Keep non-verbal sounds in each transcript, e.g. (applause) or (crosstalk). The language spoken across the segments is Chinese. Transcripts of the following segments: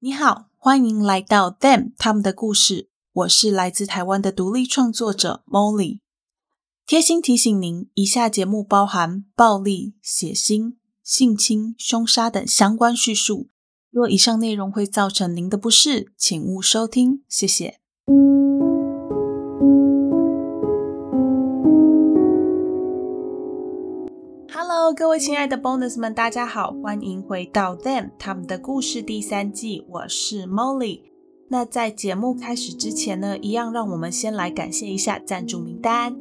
你好，欢迎来到 Them 他们的故事。我是来自台湾的独立创作者 Molly。贴心提醒您，以下节目包含暴力、血腥、性侵、凶杀等相关叙述。若以上内容会造成您的不适，请勿收听。谢谢。各位亲爱的 Bonus 们，大家好，欢迎回到 Them 他们的故事第三季，我是 Molly。那在节目开始之前呢，一样让我们先来感谢一下赞助名单，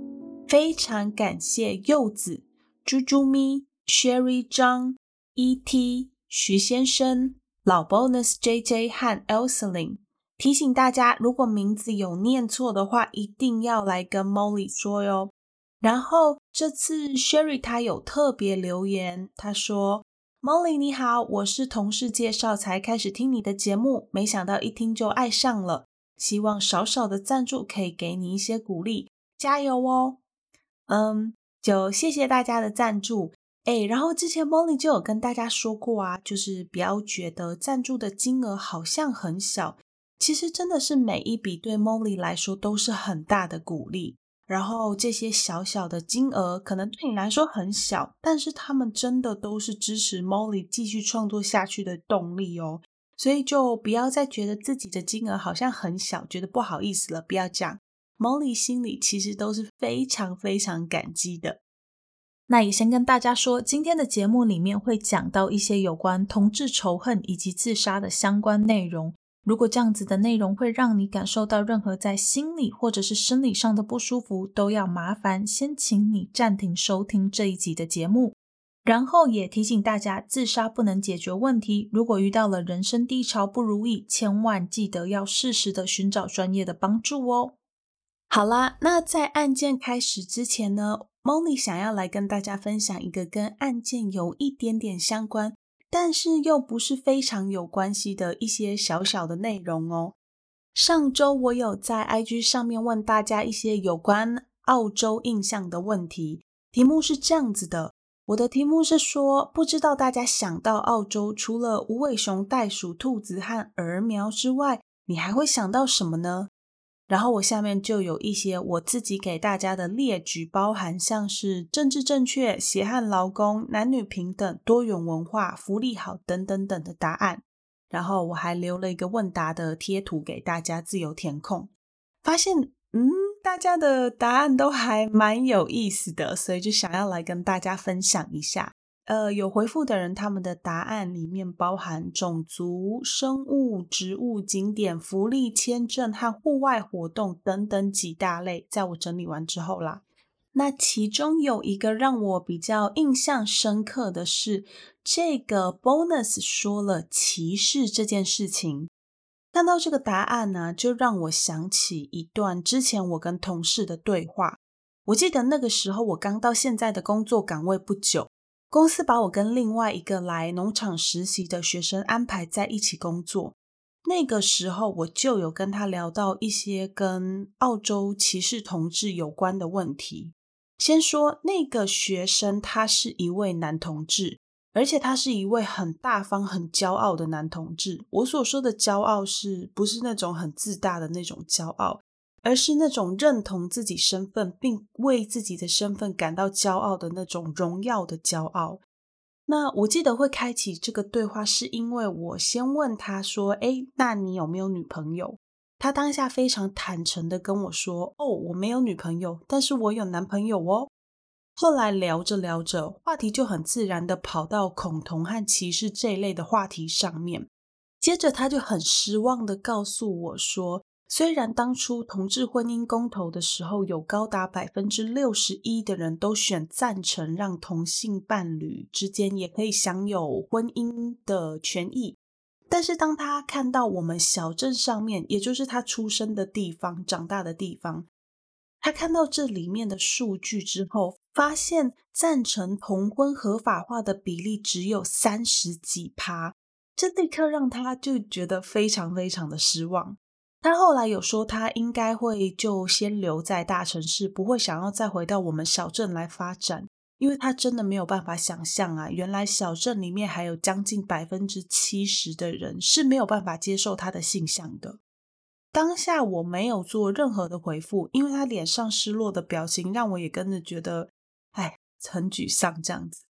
非常感谢柚子、猪猪咪、Sherry 张、E.T、徐先生、老 Bonus JJ 和 Elseline。提醒大家，如果名字有念错的话，一定要来跟 Molly 说哟。然后这次 Sherry 他有特别留言，他说：“Molly 你好，我是同事介绍才开始听你的节目，没想到一听就爱上了。希望少少的赞助可以给你一些鼓励，加油哦！”嗯，就谢谢大家的赞助。哎，然后之前 Molly 就有跟大家说过啊，就是不要觉得赞助的金额好像很小，其实真的是每一笔对 Molly 来说都是很大的鼓励。然后这些小小的金额可能对你来说很小，但是他们真的都是支持 Molly 继续创作下去的动力哦。所以就不要再觉得自己的金额好像很小，觉得不好意思了。不要这样，Molly 心里其实都是非常非常感激的。那也先跟大家说，今天的节目里面会讲到一些有关同志仇恨以及自杀的相关内容。如果这样子的内容会让你感受到任何在心理或者是生理上的不舒服，都要麻烦先请你暂停收听这一集的节目。然后也提醒大家，自杀不能解决问题。如果遇到了人生低潮不如意，千万记得要适时的寻找专业的帮助哦。好啦，那在案件开始之前呢，Molly 想要来跟大家分享一个跟案件有一点点相关。但是又不是非常有关系的一些小小的内容哦。上周我有在 IG 上面问大家一些有关澳洲印象的问题，题目是这样子的，我的题目是说，不知道大家想到澳洲除了无尾熊、袋鼠、兔子和鸸苗之外，你还会想到什么呢？然后我下面就有一些我自己给大家的列举，包含像是政治正确、血汗劳工、男女平等、多元文化、福利好等等等的答案。然后我还留了一个问答的贴图给大家自由填空。发现，嗯，大家的答案都还蛮有意思的，所以就想要来跟大家分享一下。呃，有回复的人，他们的答案里面包含种族、生物、植物、景点、福利、签证和户外活动等等几大类。在我整理完之后啦，那其中有一个让我比较印象深刻的是，这个 bonus 说了歧视这件事情。看到这个答案呢，就让我想起一段之前我跟同事的对话。我记得那个时候我刚到现在的工作岗位不久。公司把我跟另外一个来农场实习的学生安排在一起工作。那个时候，我就有跟他聊到一些跟澳洲歧视同志有关的问题。先说那个学生，他是一位男同志，而且他是一位很大方、很骄傲的男同志。我所说的骄傲，是不是那种很自大的那种骄傲？而是那种认同自己身份，并为自己的身份感到骄傲的那种荣耀的骄傲。那我记得会开启这个对话，是因为我先问他说：“诶，那你有没有女朋友？”他当下非常坦诚的跟我说：“哦，我没有女朋友，但是我有男朋友哦。”后来聊着聊着，话题就很自然的跑到恐同和歧视这一类的话题上面。接着他就很失望的告诉我说，虽然当初同志婚姻公投的时候，有高达百分之六十一的人都选赞成让同性伴侣之间也可以享有婚姻的权益，但是当他看到我们小镇上面，也就是他出生的地方、长大的地方，他看到这里面的数据之后，发现赞成同婚合法化的比例只有三十几趴，这立刻让他就觉得非常非常的失望。他后来有说，他应该会就先留在大城市，不会想要再回到我们小镇来发展。因为他真的没有办法想象啊，原来小镇里面还有将近百分之七十的人是没有办法接受他的性向的。当下我没有做任何的回复，因为他脸上失落的表情让我也跟着觉得，哎，很沮丧这样子。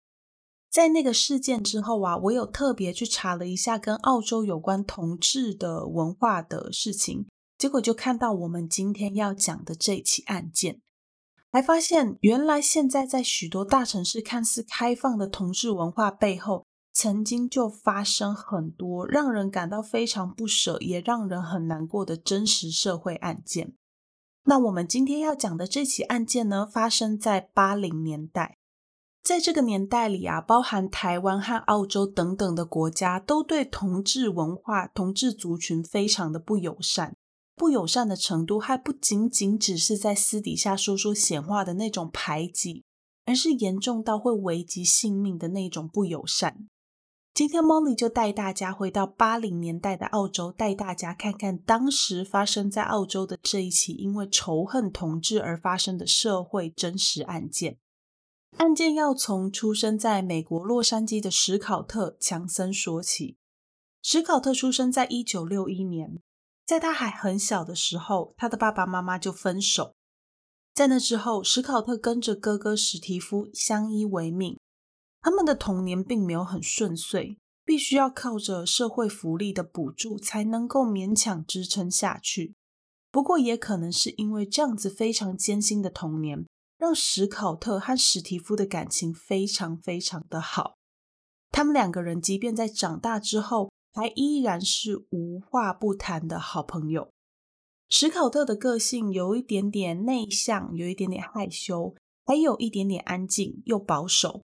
在那个事件之后啊，我有特别去查了一下跟澳洲有关同志的文化的事情，结果就看到我们今天要讲的这起案件。还发现，原来现在在许多大城市看似开放的同志文化背后，曾经就发生很多让人感到非常不舍，也让人很难过的真实社会案件。那我们今天要讲的这起案件呢，发生在八零年代。在这个年代里啊，包含台湾和澳洲等等的国家，都对同志文化、同志族群非常的不友善。不友善的程度还不仅仅只是在私底下说说闲话的那种排挤，而是严重到会危及性命的那种不友善。今天 Molly 就带大家回到八零年代的澳洲，带大家看看当时发生在澳洲的这一起因为仇恨同志而发生的社会真实案件。案件要从出生在美国洛杉矶的史考特·强森说起。史考特出生在一九六一年。在他还很小的时候，他的爸爸妈妈就分手。在那之后，史考特跟着哥哥史蒂夫相依为命。他们的童年并没有很顺遂，必须要靠着社会福利的补助才能够勉强支撑下去。不过，也可能是因为这样子非常艰辛的童年，让史考特和史蒂夫的感情非常非常的好。他们两个人即便在长大之后，还依然是无话不谈的好朋友。史考特的个性有一点点内向，有一点点害羞，还有一点点安静又保守。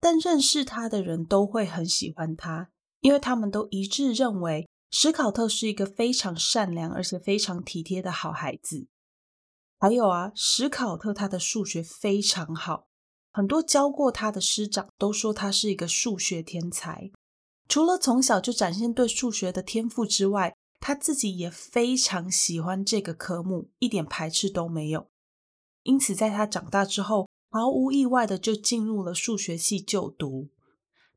但认识他的人都会很喜欢他，因为他们都一致认为史考特是一个非常善良而且非常体贴的好孩子。还有啊，史考特他的数学非常好，很多教过他的师长都说他是一个数学天才。除了从小就展现对数学的天赋之外，他自己也非常喜欢这个科目，一点排斥都没有。因此，在他长大之后，毫无意外的就进入了数学系就读。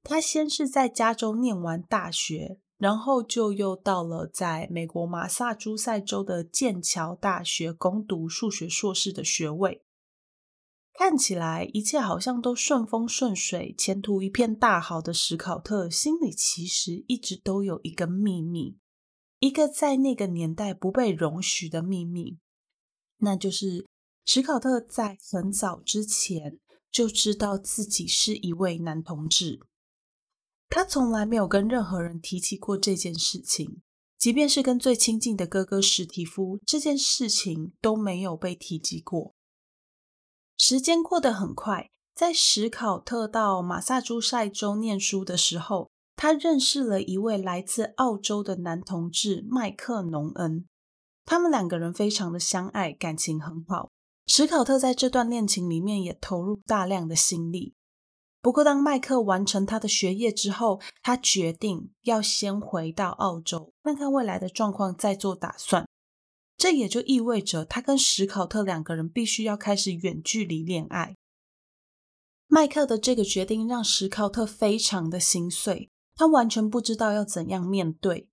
他先是在加州念完大学，然后就又到了在美国马萨诸塞州的剑桥大学攻读数学硕士的学位。看起来一切好像都顺风顺水，前途一片大好的史考特，心里其实一直都有一个秘密，一个在那个年代不被容许的秘密，那就是史考特在很早之前就知道自己是一位男同志，他从来没有跟任何人提起过这件事情，即便是跟最亲近的哥哥史蒂夫，这件事情都没有被提及过。时间过得很快，在史考特到马萨诸塞州念书的时候，他认识了一位来自澳洲的男同志麦克农恩。他们两个人非常的相爱，感情很好。史考特在这段恋情里面也投入大量的心力。不过，当麦克完成他的学业之后，他决定要先回到澳洲，看看未来的状况，再做打算。这也就意味着，他跟史考特两个人必须要开始远距离恋爱。麦克的这个决定让史考特非常的心碎，他完全不知道要怎样面对。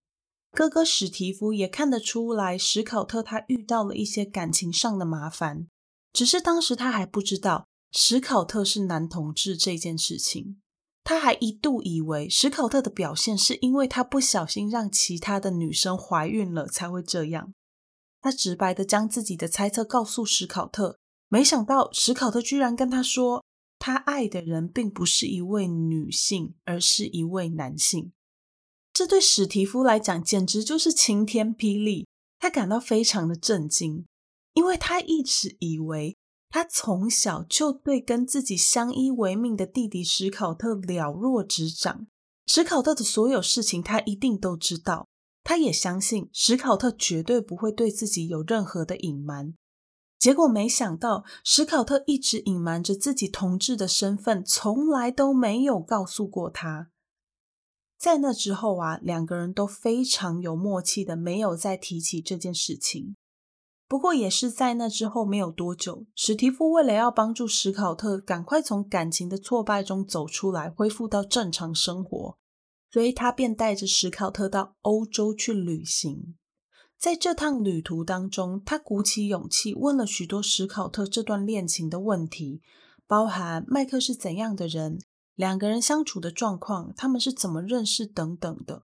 哥哥史蒂夫也看得出来，史考特他遇到了一些感情上的麻烦，只是当时他还不知道史考特是男同志这件事情。他还一度以为史考特的表现是因为他不小心让其他的女生怀孕了才会这样。他直白的将自己的猜测告诉史考特，没想到史考特居然跟他说，他爱的人并不是一位女性，而是一位男性。这对史蒂夫来讲简直就是晴天霹雳，他感到非常的震惊，因为他一直以为他从小就对跟自己相依为命的弟弟史考特了若指掌，史考特的所有事情他一定都知道。他也相信史考特绝对不会对自己有任何的隐瞒，结果没想到史考特一直隐瞒着自己同志的身份，从来都没有告诉过他。在那之后啊，两个人都非常有默契的没有再提起这件事情。不过也是在那之后没有多久，史蒂夫为了要帮助史考特赶快从感情的挫败中走出来，恢复到正常生活，所以他便带着史考特到欧洲去旅行。在这趟旅途当中，他鼓起勇气问了许多史考特这段恋情的问题，包含麦克是怎样的人，两个人相处的状况，他们是怎么认识等等的，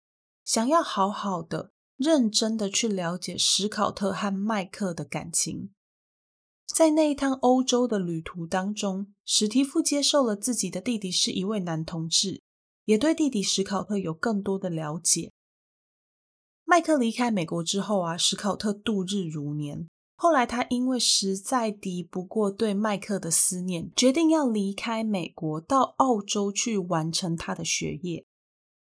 想要好好的。认真的去了解史考特和麦克的感情，在那一趟欧洲的旅途当中，史蒂夫接受了自己的弟弟是一位男同志，也对弟弟史考特有更多的了解。麦克离开美国之后啊，史考特度日如年。后来他因为实在敌不过对麦克的思念，决定要离开美国，到澳洲去完成他的学业。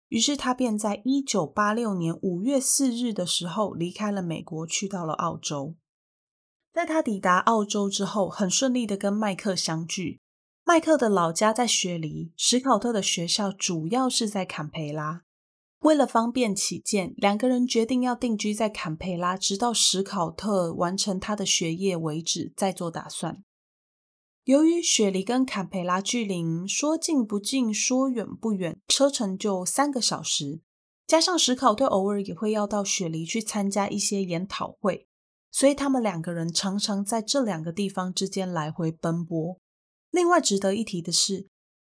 于是他便在一九八六年五月四日的时候离开了美国，去到了澳洲。在他抵达澳洲之后，很顺利的跟麦克相聚。麦克的老家在雪梨，史考特的学校主要是在坎培拉。为了方便起见，两个人决定要定居在坎培拉，直到史考特完成他的学业为止，再做打算。由于雪梨跟坎培拉距离说近不近，说远不远，车程就三个小时，加上史考特偶尔也会要到雪梨去参加一些研讨会，所以他们两个人常常在这两个地方之间来回奔波。另外值得一提的是，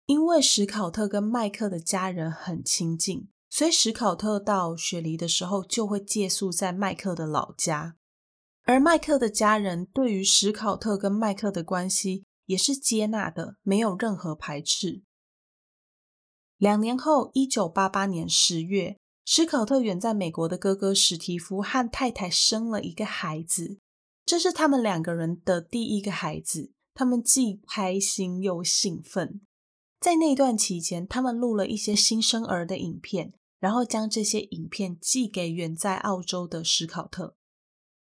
因为史考特跟麦克的家人很亲近，所以史考特到雪梨的时候就会借宿在麦克的老家，而麦克的家人对于史考特跟麦克的关系，也是接纳的，没有任何排斥。两年后，一九八八年十月，史考特远在美国的哥哥史蒂夫和太太生了一个孩子，这是他们两个人的第一个孩子，他们既开心又兴奋。在那段期间，他们录了一些新生儿的影片，然后将这些影片寄给远在澳洲的史考特。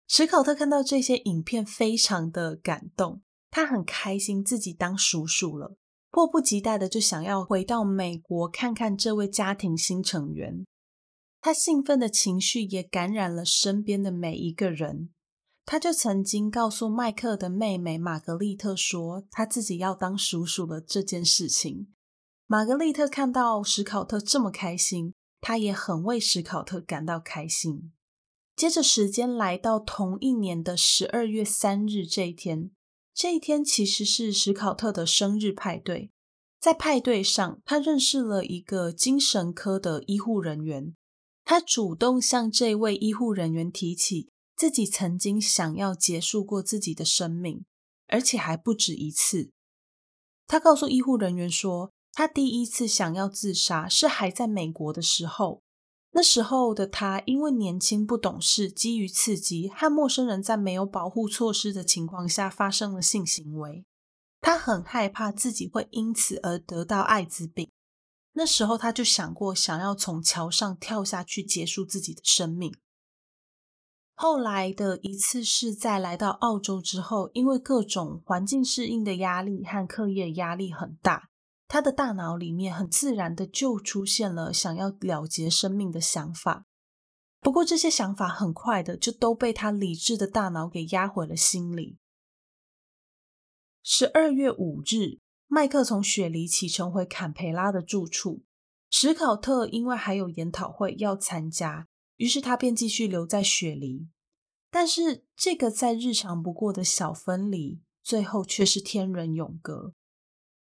史考特看到这些影片，非常的感动。他很开心自己当叔叔了，迫不及待的就想要回到美国看看这位家庭新成员。他兴奋的情绪也感染了身边的每一个人。他就曾经告诉麦克的妹妹玛格丽特说，他自己要当叔叔了这件事情。玛格丽特看到史考特这么开心，他也很为史考特感到开心。接着时间来到同一年的十二月三日这一天。这一天其实是史考特的生日派对，在派对上，他认识了一个精神科的医护人员。他主动向这位医护人员提起自己曾经想要结束过自己的生命，而且还不止一次。他告诉医护人员说，他第一次想要自杀是还在美国的时候。那时候的他，因为年轻不懂事，基于刺激，和陌生人在没有保护措施的情况下发生了性行为。他很害怕自己会因此而得到艾滋病。那时候他就想过想要从桥上跳下去结束自己的生命。后来的一次是在来到澳洲之后，因为各种环境适应的压力和课业压力很大。他的大脑里面很自然的就出现了想要了结生命的想法，不过这些想法很快的就都被他理智的大脑给压回了心里。十二月五日，麦克从雪梨启程回坎培拉的住处，史考特因为还有研讨会要参加，于是他便继续留在雪梨。但是这个再日常不过的小分离，最后却是天人永隔。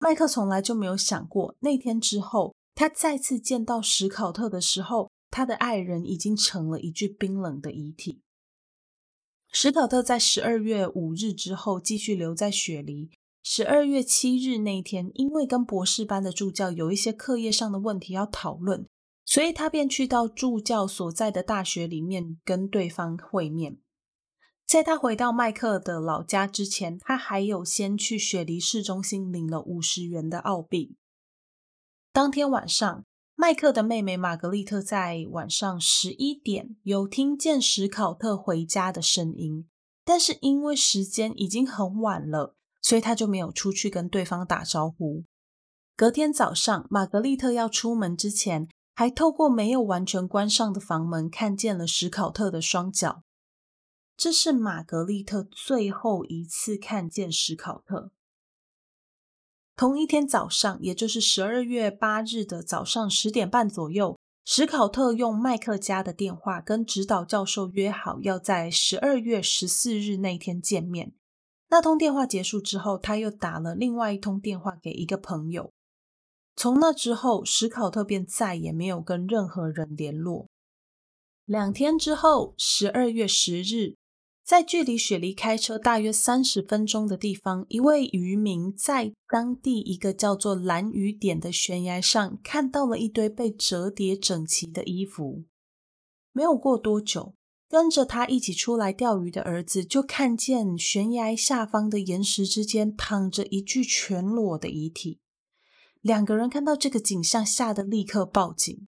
麦克从来就没有想过，那天之后，他再次见到史考特的时候，他的爱人已经成了一具冰冷的遗体。史考特在十二月五日之后继续留在雪梨。十二月七日那天，因为跟博士班的助教有一些课业上的问题要讨论，所以他便去到助教所在的大学里面跟对方会面。在他回到麦克的老家之前，他还有先去雪梨市中心领了五十元的澳币。当天晚上，麦克的妹妹玛格丽特在晚上十一点有听见史考特回家的声音，但是因为时间已经很晚了，所以他就没有出去跟对方打招呼。隔天早上，玛格丽特要出门之前，还透过没有完全关上的房门看见了史考特的双脚。这是玛格丽特最后一次看见史考特。同一天早上，也就是十二月八日的早上十点半左右，史考特用麦克家的电话跟指导教授约好，要在十二月十四日那天见面。那通电话结束之后，他又打了另外一通电话给一个朋友。从那之后，史考特便再也没有跟任何人联络。两天之后，十二月十日，在距离雪梨开车大约三十分钟的地方，一位渔民在当地一个叫做蓝雨点的悬崖上看到了一堆被折叠整齐的衣服。没有过多久，跟着他一起出来钓鱼的儿子就看见悬崖下方的岩石之间躺着一具全裸的遗体。两个人看到这个景象，吓得立刻报警。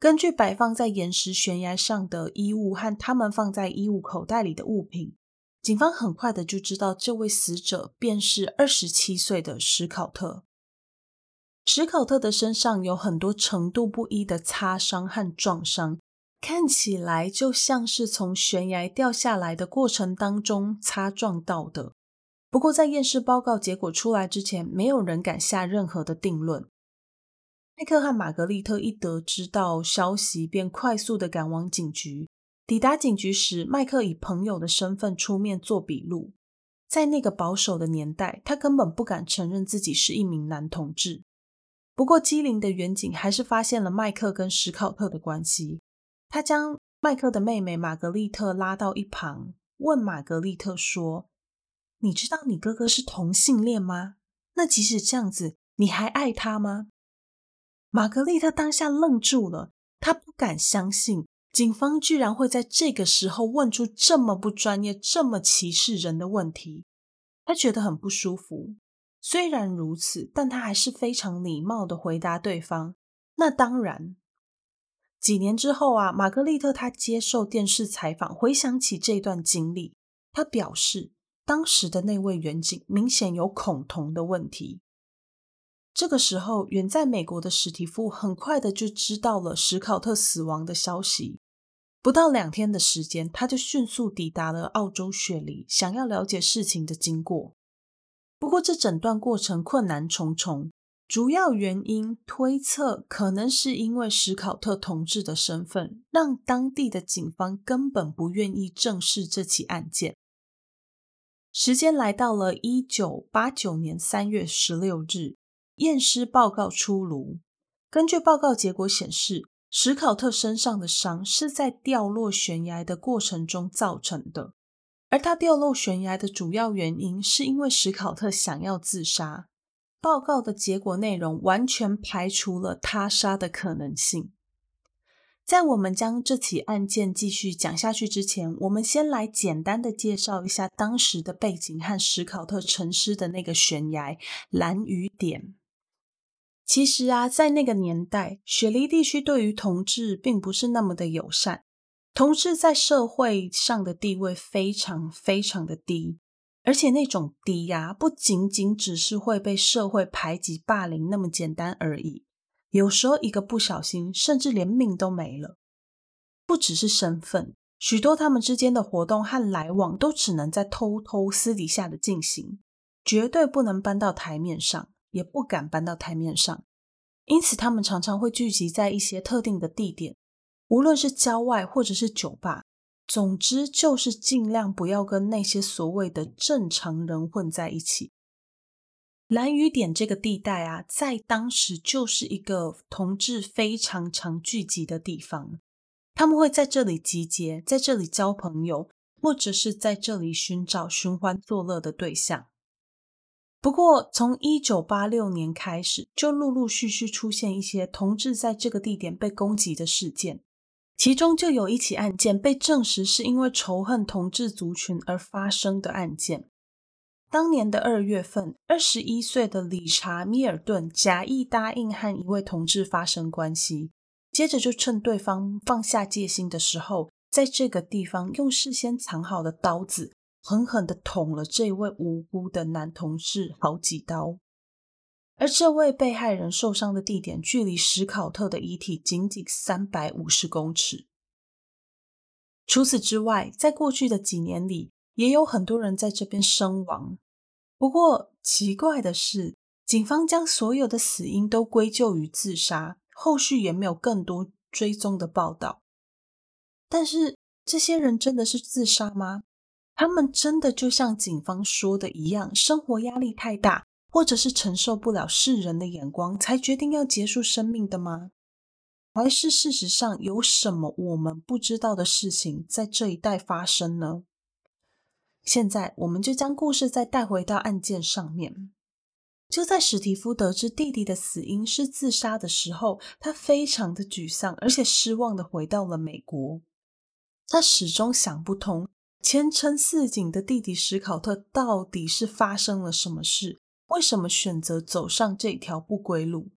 根据摆放在岩石悬崖上的衣物和他们放在衣物口袋里的物品，警方很快的就知道这位死者便是二十七岁的史考特。史考特的身上有很多程度不一的擦伤和撞伤。看起来就像是从悬崖掉下来的过程当中擦撞到的。不过，在验尸报告结果出来之前，没有人敢下任何的定论。麦克和玛格丽特一得知到消息，便快速的赶往警局。抵达警局时，麦克以朋友的身份出面做笔录。在那个保守的年代，他根本不敢承认自己是一名男同志。不过，机灵的远警还是发现了麦克跟史考特的关系。他将麦克的妹妹玛格丽特拉到一旁，问玛格丽特说：“你知道你哥哥是同性恋吗？那即使这样子，你还爱他吗？”玛格丽特当下愣住了，她不敢相信警方居然会在这个时候问出这么不专业、这么歧视人的问题，她觉得很不舒服。虽然如此，但她还是非常礼貌的回答对方：“那当然。”几年之后啊，玛格丽特她接受电视采访，回想起这段经历，她表示当时的那位员警明显有恐同的问题。这个时候，远在美国的史蒂夫很快的就知道了史考特死亡的消息。不到两天的时间，他就迅速抵达了澳洲雪梨，想要了解事情的经过。不过，这整段过程困难重重。主要原因推测，可能是因为史考特同志的身份，让当地的警方根本不愿意正视这起案件。时间来到了一九八九年三月十六日，验尸报告出炉。根据报告结果显示，史考特身上的伤是在掉落悬崖的过程中造成的，而他掉落悬崖的主要原因是因为史考特想要自杀。报告的结果内容完全排除了他杀的可能性。在我们将这起案件继续讲下去之前，我们先来简单的介绍一下当时的背景和史考特沉尸的那个悬崖——蓝雨点。其实啊，在那个年代，雪梨地区对于同志并不是那么的友善，同志在社会上的地位非常非常的低。而且那种低压不仅仅只是会被社会排挤、霸凌那么简单而已，有时候一个不小心，甚至连命都没了。不只是身份，许多他们之间的活动和来往都只能在偷偷、私底下的进行，绝对不能搬到台面上，也不敢搬到台面上。因此，他们常常会聚集在一些特定的地点，无论是郊外或者是酒吧。总之，就是尽量不要跟那些所谓的正常人混在一起。蓝雨点这个地带啊，在当时就是一个同志非常常聚集的地方。他们会在这里集结，在这里交朋友，或者是在这里寻找寻欢作乐的对象。不过，从一九八六年开始，就陆陆续续出现一些同志在这个地点被攻击的事件。其中就有一起案件被证实是因为仇恨同志族群而发生的案件。当年的二月份，二十一岁的理查·米尔顿假意答应和一位同志发生关系，接着就趁对方放下戒心的时候，在这个地方用事先藏好的刀子狠狠的捅了这位无辜的男同事好几刀。而这位被害人受伤的地点距离史考特的遗体仅仅三百五十公尺。除此之外，在过去的几年里，也有很多人在这边身亡。不过奇怪的是，警方将所有的死因都归咎于自杀，后续也没有更多追踪的报道。但是，这些人真的是自杀吗？他们真的就像警方说的一样，生活压力太大，或者是承受不了世人的眼光，才决定要结束生命的吗？还是事实上有什么我们不知道的事情在这一带发生呢？现在我们就将故事再带回到案件上面。就在史蒂夫得知弟弟的死因是自杀的时候，他非常的沮丧，而且失望的回到了美国。他始终想不通，前程似锦的弟弟史考特到底是发生了什么事？为什么选择走上这条不归路？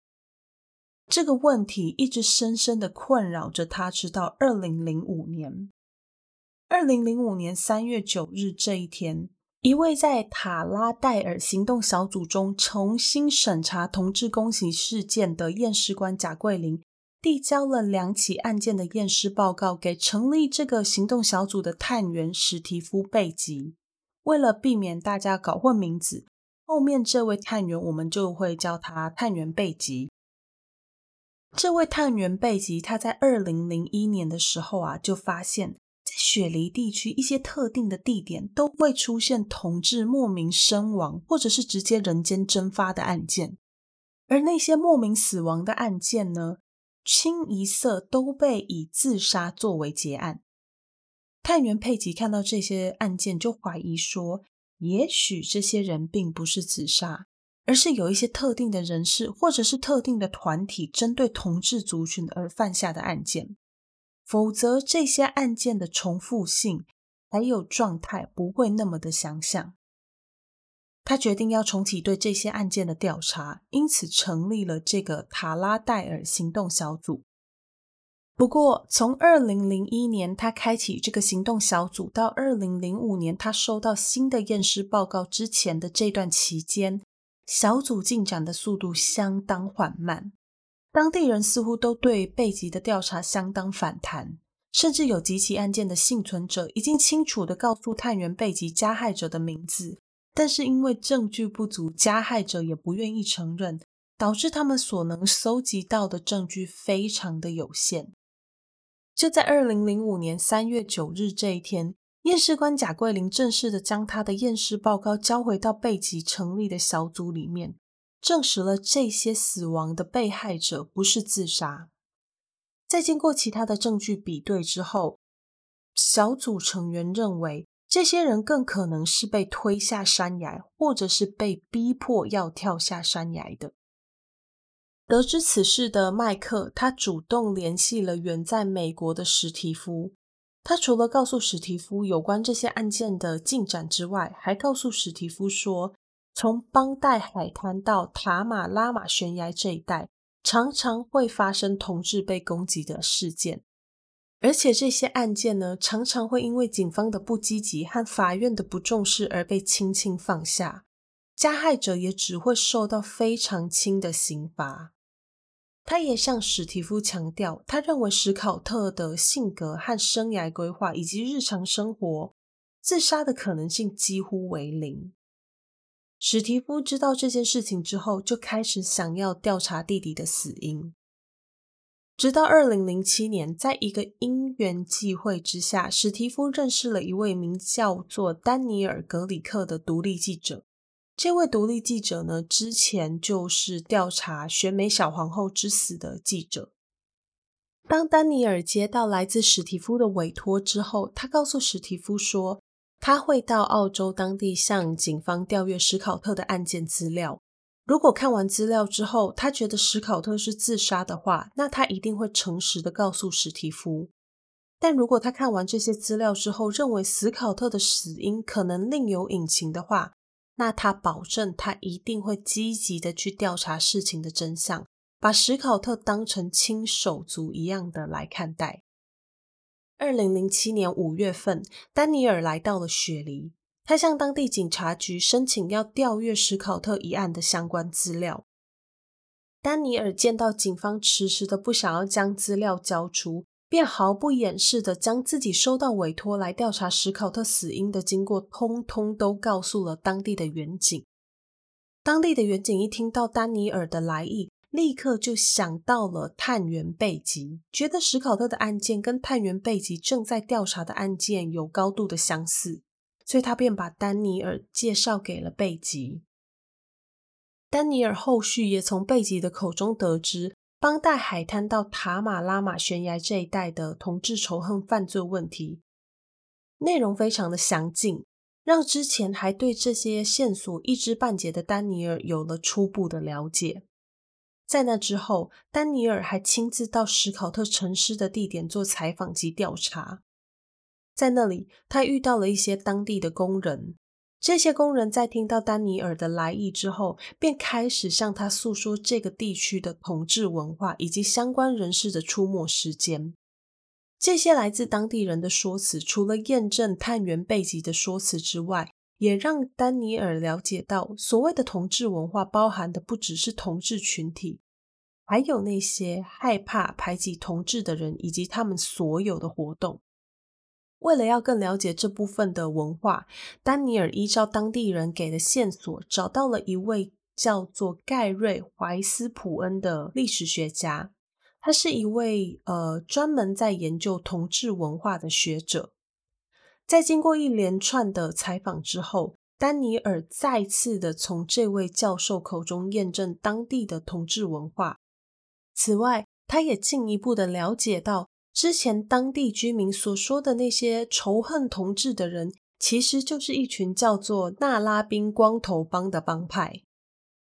这个问题一直深深的困扰着他，直到二零零五年。二零零五年三月九日这一天，一位在塔拉戴尔行动小组中重新审查同志攻击事件的验尸官贾桂林，递交了两起案件的验尸报告给成立这个行动小组的探员史蒂夫贝吉。为了避免大家搞混名字，后面这位探员我们就会叫他探员贝吉。这位探员贝吉，他在二零零一年的时候啊，就发现，在雪梨地区一些特定的地点都会出现同志莫名身亡，或者是直接人间蒸发的案件。而那些莫名死亡的案件呢，清一色都被以自杀作为结案。探员佩吉看到这些案件，就怀疑说，也许这些人并不是自杀。而是有一些特定的人士，或者是特定的团体，针对同志族群而犯下的案件，否则这些案件的重复性还有状态不会那么的相像。他决定要重启对这些案件的调查，因此成立了这个塔拉戴尔行动小组。不过，从二零零一年他开启这个行动小组到二零零五年他收到新的验尸报告之前的这段期间，小组进展的速度相当缓慢，当地人似乎都对贝吉的调查相当反弹，甚至有几起案件的幸存者已经清楚地告诉探员贝吉加害者的名字，但是因为证据不足，加害者也不愿意承认，导致他们所能搜集到的证据非常的有限。就在二零零五年三月九日这一天。验尸官贾桂林正式的将他的验尸报告交回到贝吉成立的小组里面，证实了这些死亡的被害者不是自杀。在经过其他的证据比对之后，小组成员认为这些人更可能是被推下山崖，或者是被逼迫要跳下山崖的。得知此事的麦克，他主动联系了远在美国的史蒂夫。他除了告诉史蒂夫有关这些案件的进展之外，还告诉史蒂夫说，从邦代海滩到塔马拉玛悬崖这一带，常常会发生同志被攻击的事件，而且这些案件呢，常常会因为警方的不积极和法院的不重视而被轻轻放下，加害者也只会受到非常轻的刑罚。他也向史蒂夫强调，他认为史考特的性格和生涯规划以及日常生活，自杀的可能性几乎为零。史蒂夫知道这件事情之后，就开始想要调查弟弟的死因。直到二零零七年，在一个因缘际会之下，史蒂夫认识了一位名叫做丹尼尔·格里克的独立记者。这位独立记者呢，之前就是调查选美小皇后之死的记者。当丹尼尔接到来自史蒂夫的委托之后，他告诉史蒂夫说，他会到澳洲当地向警方调阅史考特的案件资料。如果看完资料之后，他觉得史考特是自杀的话，那他一定会诚实的告诉史蒂夫。但如果他看完这些资料之后，认为史考特的死因可能另有隐情的话，那他保证，他一定会积极的去调查事情的真相，把史考特当成亲手足一样的来看待。二零零七年五月份，丹尼尔来到了雪梨，他向当地警察局申请要调阅史考特一案的相关资料。丹尼尔见到警方迟迟的不想要将资料交出，便毫不掩饰的将自己收到委托来调查史考特死因的经过，通通都告诉了当地的远警。当地的远警一听到丹尼尔的来意，立刻就想到了探员贝吉，觉得史考特的案件跟探员贝吉正在调查的案件有高度的相似，所以他便把丹尼尔介绍给了贝吉。丹尼尔后续也从贝吉的口中得知，邦代海滩到塔马拉玛悬崖这一带的同志仇恨犯罪问题，内容非常的详尽。让之前还对这些线索一知半解的丹尼尔有了初步的了解。在那之后，丹尼尔还亲自到史考特陈尸的地点做采访及调查。在那里，他遇到了一些当地的工人。这些工人在听到丹尼尔的来意之后，便开始向他诉说这个地区的同志文化以及相关人士的出没时间。这些来自当地人的说辞，除了验证探员贝吉的说辞之外，也让丹尼尔了解到，所谓的同志文化包含的不只是同志群体，还有那些害怕排挤同志的人以及他们所有的活动。为了要更了解这部分的文化，丹尼尔依照当地人给的线索，找到了一位叫做盖瑞怀斯普恩的历史学家。他是一位呃专门在研究同志文化的学者，在经过一连串的采访之后，丹尼尔再次的从这位教授口中验证当地的同志文化。此外，他也进一步的了解到，之前当地居民所说的那些仇恨同志的人，其实就是一群叫做纳拉宾光头帮的帮派。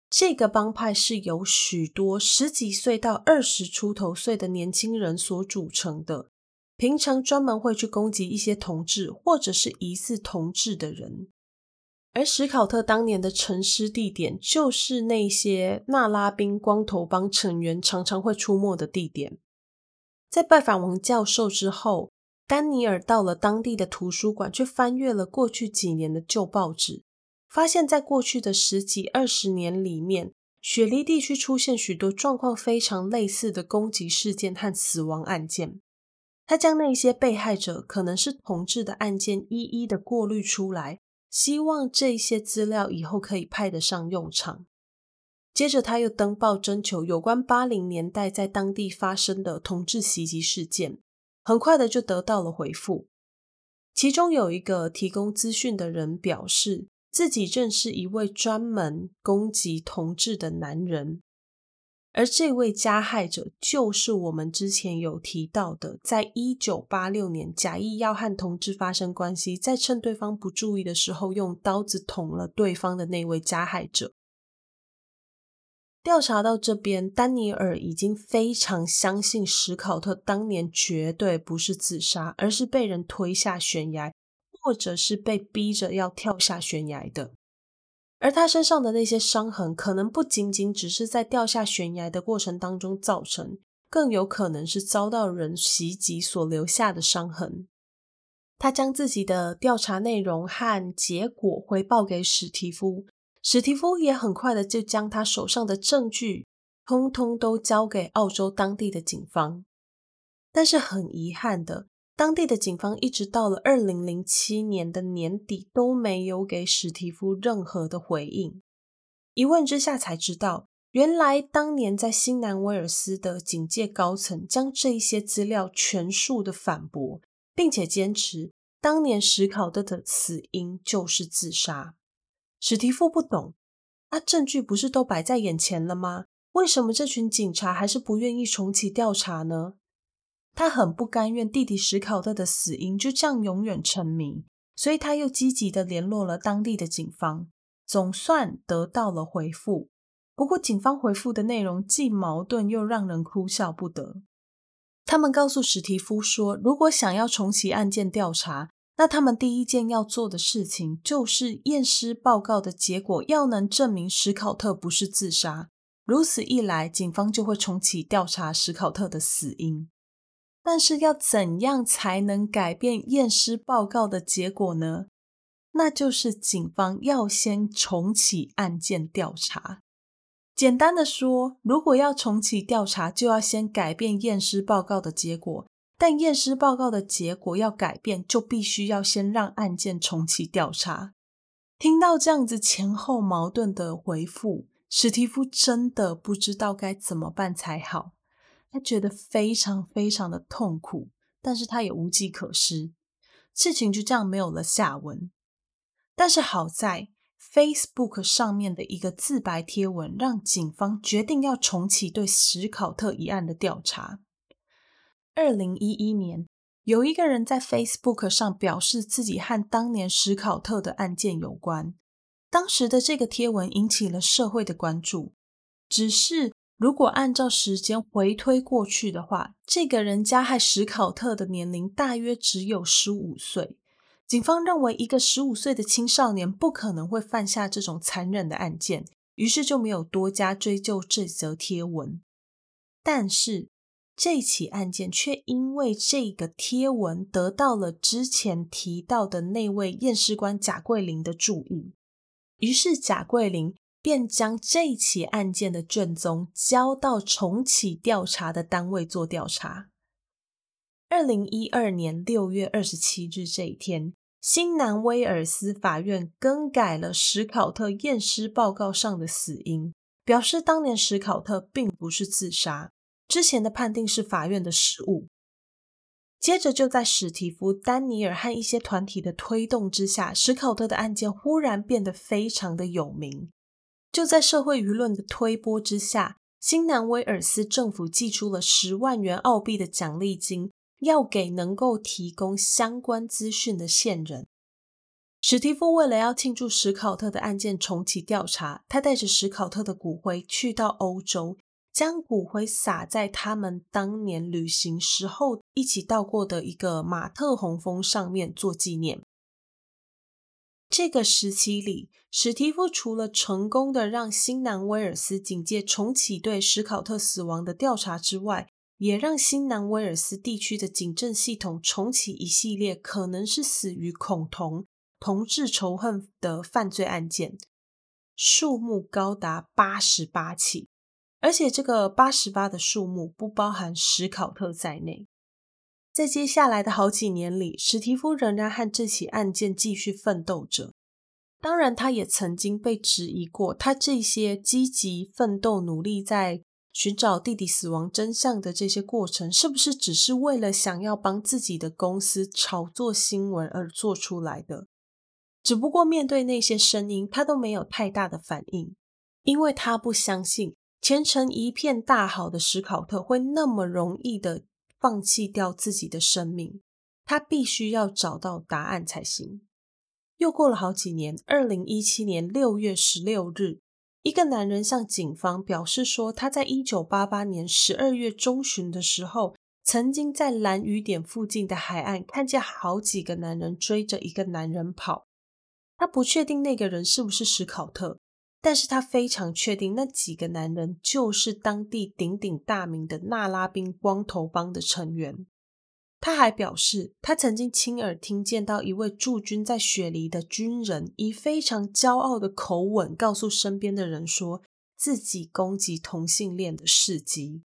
这个帮派是由许多十几岁到二十出头岁的年轻人所组成的，平常专门会去攻击一些同志或者是疑似同志的人。而史考特当年的沉尸地点，就是那些纳拉宾光头帮成员常常会出没的地点。在拜访王教授之后，丹尼尔到了当地的图书馆，去翻阅了过去几年的旧报纸。发现，在过去的十几二十年里面，雪梨地区出现许多状况非常类似的攻击事件和死亡案件。他将那些被害者可能是同志的案件一一的过滤出来，希望这些资料以后可以派得上用场。接着，他又登报征求有关八零年代在当地发生的同志袭击事件，很快的就得到了回复。其中有一个提供资讯的人表示，自己正是一位专门攻击同志的男人，而这位加害者就是我们之前有提到的，在一九八六年假意要和同志发生关系，在趁对方不注意的时候用刀子捅了对方的那位加害者。调查到这边，丹尼尔已经非常相信史考特当年绝对不是自杀，而是被人推下悬崖。或者是被逼着要跳下悬崖的，而他身上的那些伤痕，可能不仅仅只是在掉下悬崖的过程当中造成，更有可能是遭到人袭击所留下的伤痕。他将自己的调查内容和结果回报给史提夫，史蒂夫也很快的就将他手上的证据通通都交给澳洲当地的警方，但是很遗憾的。当地的警方一直到了二零零七年的年底都没有给史蒂夫任何的回应。一问之下才知道，原来当年在新南威尔斯的警界高层将这一些资料全数的反驳，并且坚持当年史考特的死因就是自杀。史蒂夫不懂，啊，证据不是都摆在眼前了吗？为什么这群警察还是不愿意重启调查呢？他很不甘愿弟弟史考特的死因就这样永远沉迷，所以他又积极的联络了当地的警方，总算得到了回复。不过，警方回复的内容既矛盾又让人哭笑不得。他们告诉史蒂夫说，如果想要重启案件调查，那他们第一件要做的事情就是验尸报告的结果要能证明史考特不是自杀。如此一来，警方就会重启调查史考特的死因。但是要怎样才能改变验尸报告的结果呢？那就是警方要先重启案件调查。简单的说，如果要重启调查，就要先改变验尸报告的结果，但验尸报告的结果要改变，就必须要先让案件重启调查。听到这样子前后矛盾的回复，史蒂夫真的不知道该怎么办才好。他觉得非常非常的痛苦，但是他也无计可施。事情就这样没有了下文。但是好在 Facebook 上面的一个自白贴文，让警方决定要重启对史考特一案的调查。二零一一年，有一个人在 Facebook 上表示自己和当年史考特的案件有关。当时的这个贴文引起了社会的关注。只是如果按照时间回推过去的话，这个人加害史考特的年龄大约只有十五岁。警方认为一个十五岁的青少年不可能会犯下这种残忍的案件，于是就没有多加追究这则贴文。但是，这起案件却因为这个贴文得到了之前提到的那位验尸官贾桂林的注意，于是贾桂林便将这起案件的卷宗交到重启调查的单位做调查。二零一二年六月二十七日这一天，新南威尔斯法院更改了史考特验尸报告上的死因，表示当年史考特并不是自杀。之前的判定是法院的失误。接着就在史蒂夫、丹尼尔和一些团体的推动之下，史考特的案件忽然变得非常的有名。就在社会舆论的推波之下，新南威尔斯政府寄出了十万元澳币的奖励金，要给能够提供相关资讯的线人。史蒂夫为了要庆祝史考特的案件重启调查，他带着史考特的骨灰去到欧洲。将骨灰撒在他们当年旅行时候一起到过的一个马特洪峰上面做纪念。这个时期里，史蒂夫除了成功的让新南威尔斯警界重启对史考特死亡的调查之外，也让新南威尔斯地区的警政系统重启一系列可能是死于恐同、同志仇恨的犯罪案件，数目高达八十八起。而且这个八十八的数目不包含史考特在内。在接下来的好几年里，史蒂夫仍然和这起案件继续奋斗着。当然，他也曾经被质疑过，他这些积极奋斗、努力在寻找弟弟死亡真相的这些过程，是不是只是为了想要帮自己的公司炒作新闻而做出来的？只不过面对那些声音，他都没有太大的反应，因为他不相信。前程一片大好的史考特会那么容易的放弃掉自己的生命？他必须要找到答案才行。又过了好几年，二零一七年六月十六日，一个男人向警方表示说，他在一九八八年十二月中旬的时候，曾经在蓝雨点附近的海岸看见好几个男人追着一个男人跑。他不确定那个人是不是史考特。但是他非常确定，那几个男人就是当地鼎鼎大名的纳拉宾光头帮的成员。他还表示，他曾经亲耳听见到一位驻军在雪梨的军人以非常骄傲的口吻告诉身边的人说自己攻击同性恋的事迹。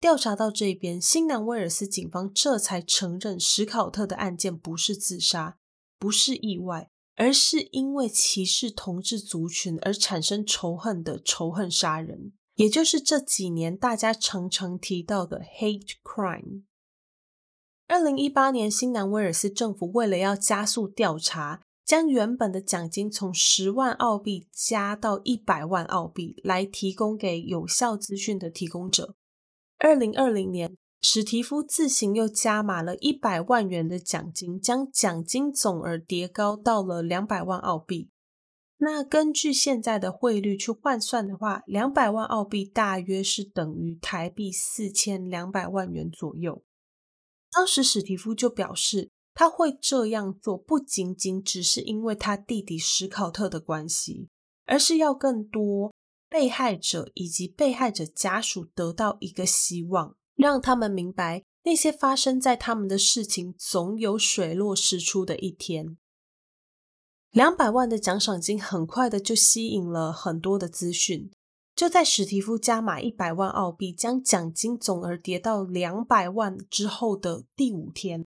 调查到这边，新南威尔斯警方这才承认史考特的案件不是自杀，不是意外。而是因为歧视同志族群而产生仇恨的仇恨杀人，也就是这几年大家常常提到的 hate crime。二零一八年，新南威尔斯政府为了要加速调查，将原本的奖金从十万澳币加到一百万澳币，来提供给有效资讯的提供者。二零二零年。史蒂夫自行又加码了一百万元的奖金，将奖金总额叠高到了两百万澳币。那根据现在的汇率去换算的话，两百万澳币大约是等于台币四千两百万元左右。当时史蒂夫就表示，他会这样做不仅仅只是因为他弟弟史考特的关系，而是要更多被害者以及被害者家属得到一个希望。让他们明白，那些发生在他们的事情总有水落石出的一天。两百万的奖赏金很快的就吸引了很多的资讯，就在史蒂夫加码一百万澳币，将奖金总额叠到两百万之后的第五天，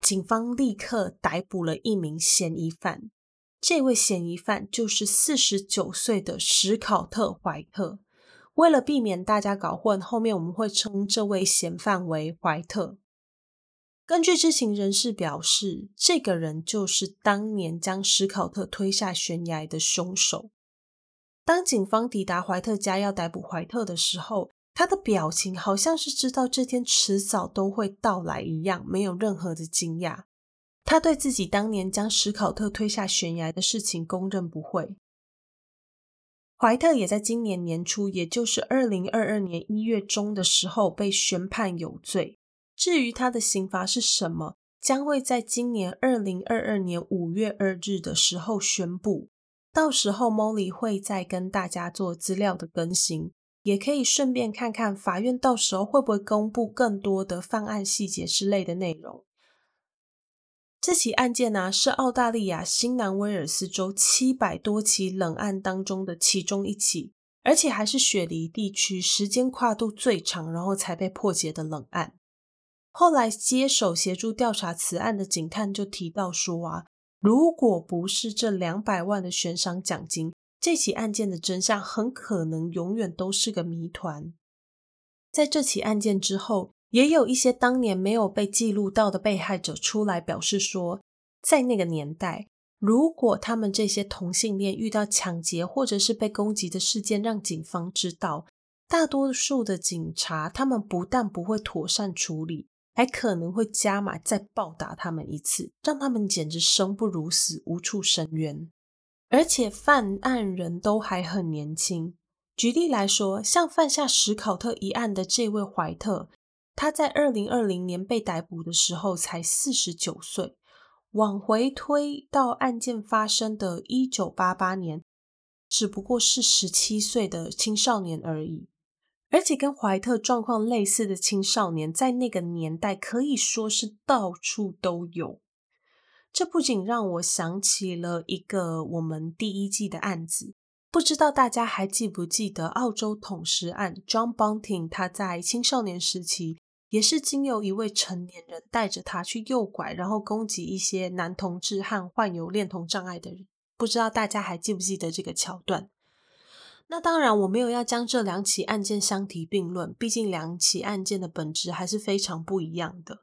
警方立刻逮捕了一名嫌疑犯。这位嫌疑犯就是四十九岁的史考特·怀特。为了避免大家搞混，后面我们会称这位嫌犯为怀特。根据知情人士表示，这个人就是当年将史考特推下悬崖的凶手。当警方抵达怀特家要逮捕怀特的时候，他的表情好像是知道这天迟早都会到来一样，没有任何的惊讶。他对自己当年将史考特推下悬崖的事情供认不讳。怀特也在今年年初，也就是二零二二年一月中的时候被宣判有罪。至于他的刑罚是什么，将会在今年二零二二年五月二日的时候宣布。到时候 Molly 会再跟大家做资料的更新，也可以顺便看看法院到时候会不会公布更多的犯案细节之类的内容。这起案件呢、是澳大利亚新南威尔斯州七百多起冷案当中的其中一起，而且还是雪梨地区时间跨度最长，然后才被破解的冷案。后来接手协助调查此案的警探就提到说啊，如果不是这两百万的悬赏奖金，这起案件的真相很可能永远都是个谜团。在这起案件之后，也有一些当年没有被记录到的被害者出来表示说，在那个年代，如果他们这些同性恋遇到抢劫或者是被攻击的事件，让警方知道，大多数的警察他们不但不会妥善处理。还可能会加码再暴打他们一次，让他们简直生不如死，无处伸冤。而且犯案人都还很年轻。举例来说，像犯下史考特一案的这位怀特，他在二零二零年被逮捕的时候才四十九岁，往回推到案件发生的一九八八年，只不过是十七岁的青少年而已。而且跟怀特状况类似的青少年，在那个年代可以说是到处都有。这不仅让我想起了一个我们第一季的案子，不知道大家还记不记得澳洲捅食案？John Bunting 他在青少年时期也是经由一位成年人带着他去诱拐，然后攻击一些男同志和患有恋童障碍的人。不知道大家还记不记得这个桥段？那当然，我没有要将这两起案件相提并论，毕竟两起案件的本质还是非常不一样的。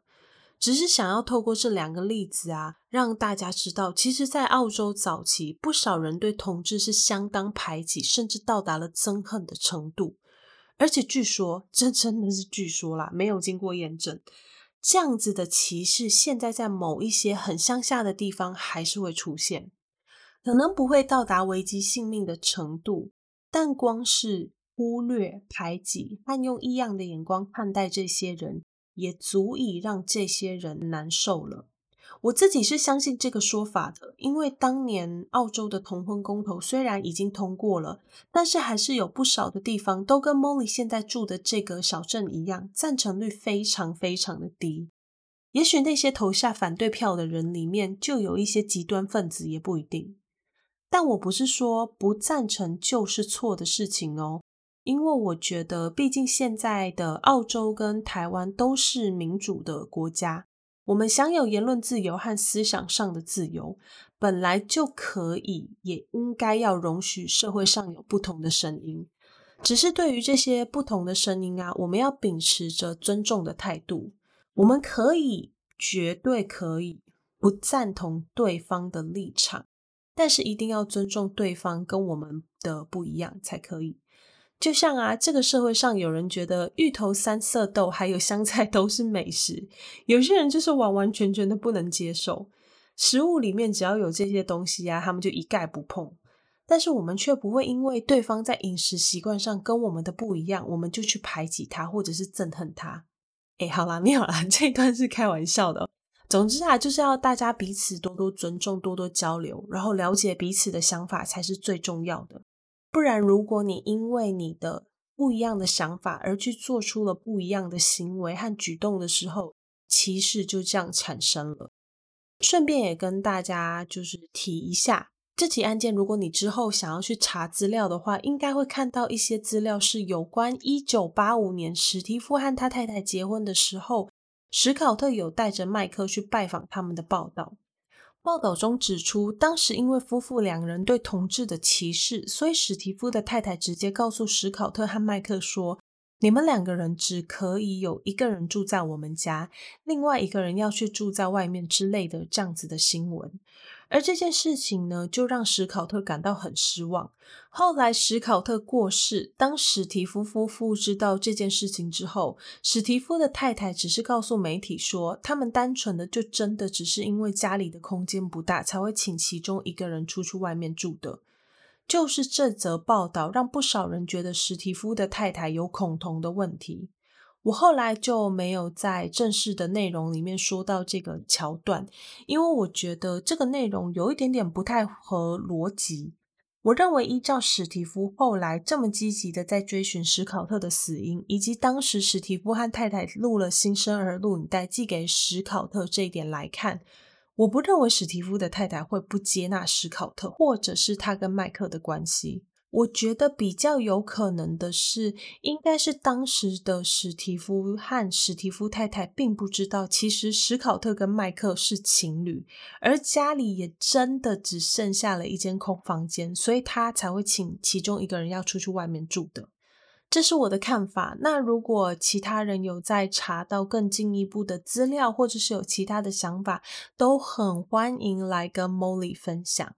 只是想要透过这两个例子啊，让大家知道，其实，在澳洲早期，不少人对同志是相当排挤，甚至到达了憎恨的程度。而且据说，这真的是据说啦，没有经过验证，这样子的歧视，现在在某一些很乡下的地方还是会出现，可能不会到达危及性命的程度。但光是忽略、排挤和用异样的眼光看待这些人，也足以让这些人难受了。我自己是相信这个说法的，因为当年澳洲的同婚公投虽然已经通过了，但是还是有不少的地方都跟 Molly 现在住的这个小镇一样，赞成率非常非常的低。也许那些投下反对票的人里面，就有一些极端分子，也不一定。但我不是说不赞成就是错的事情哦，因为我觉得，毕竟现在的澳洲跟台湾都是民主的国家，我们享有言论自由和思想上的自由，本来就可以，也应该要容许社会上有不同的声音。只是对于这些不同的声音啊，我们要秉持着尊重的态度，我们可以，绝对可以，不赞同对方的立场。但是一定要尊重对方跟我们的不一样才可以。就像啊，这个社会上有人觉得芋头、三色豆还有香菜 (laughs) 都是美食，有些人就是完完全全的不能接受。食物里面只要有这些东西啊，他们就一概不碰。但是我们却不会因为对方在饮食习惯上跟我们的不一样，我们就去排挤他或者是憎恨他。哎，好啦，没有啦，(laughs) 这一段是开玩笑的。总之啊，就是要大家彼此多多尊重，多多交流，然后了解彼此的想法才是最重要的。不然，如果你因为你的不一样的想法而去做出了不一样的行为和举动的时候，歧视就这样产生了。顺便也跟大家就是提一下，这起案件，如果你之后想要去查资料的话，应该会看到一些资料是有关一九八五年史蒂夫和他太太结婚的时候，史考特有带着麦克去拜访他们的报道。报道中指出，当时因为夫妇两人对同志的歧视，所以史蒂夫的太太直接告诉史考特和麦克说：“你们两个人只可以有一个人住在我们家，另外一个人要去住在外面之类的这样子的新闻。”而这件事情呢，就让史考特感到很失望。后来史考特过世，当史蒂夫夫妇知道这件事情之后，史蒂夫的太太只是告诉媒体说，他们单纯的就真的只是因为家里的空间不大，才会请其中一个人出去外面住的。就是这则报道让不少人觉得史蒂夫的太太有恐同的问题。我后来就没有在正式的内容里面说到这个桥段，因为我觉得这个内容有一点点不太合逻辑。我认为依照史蒂夫后来这么积极的在追寻史考特的死因，以及当时史蒂夫和太太录了新生儿录影带寄给史考特这一点来看，我不认为史蒂夫的太太会不接纳史考特，或者是他跟麦克的关系。我觉得比较有可能的是，应该是当时的史蒂夫和史蒂夫太太并不知道，其实史考特跟麦克是情侣，而家里也真的只剩下了一间空房间，所以他才会请其中一个人要出去外面住的。这是我的看法。那如果其他人有在查到更进一步的资料，或者是有其他的想法，都很欢迎来跟 Molly 分享。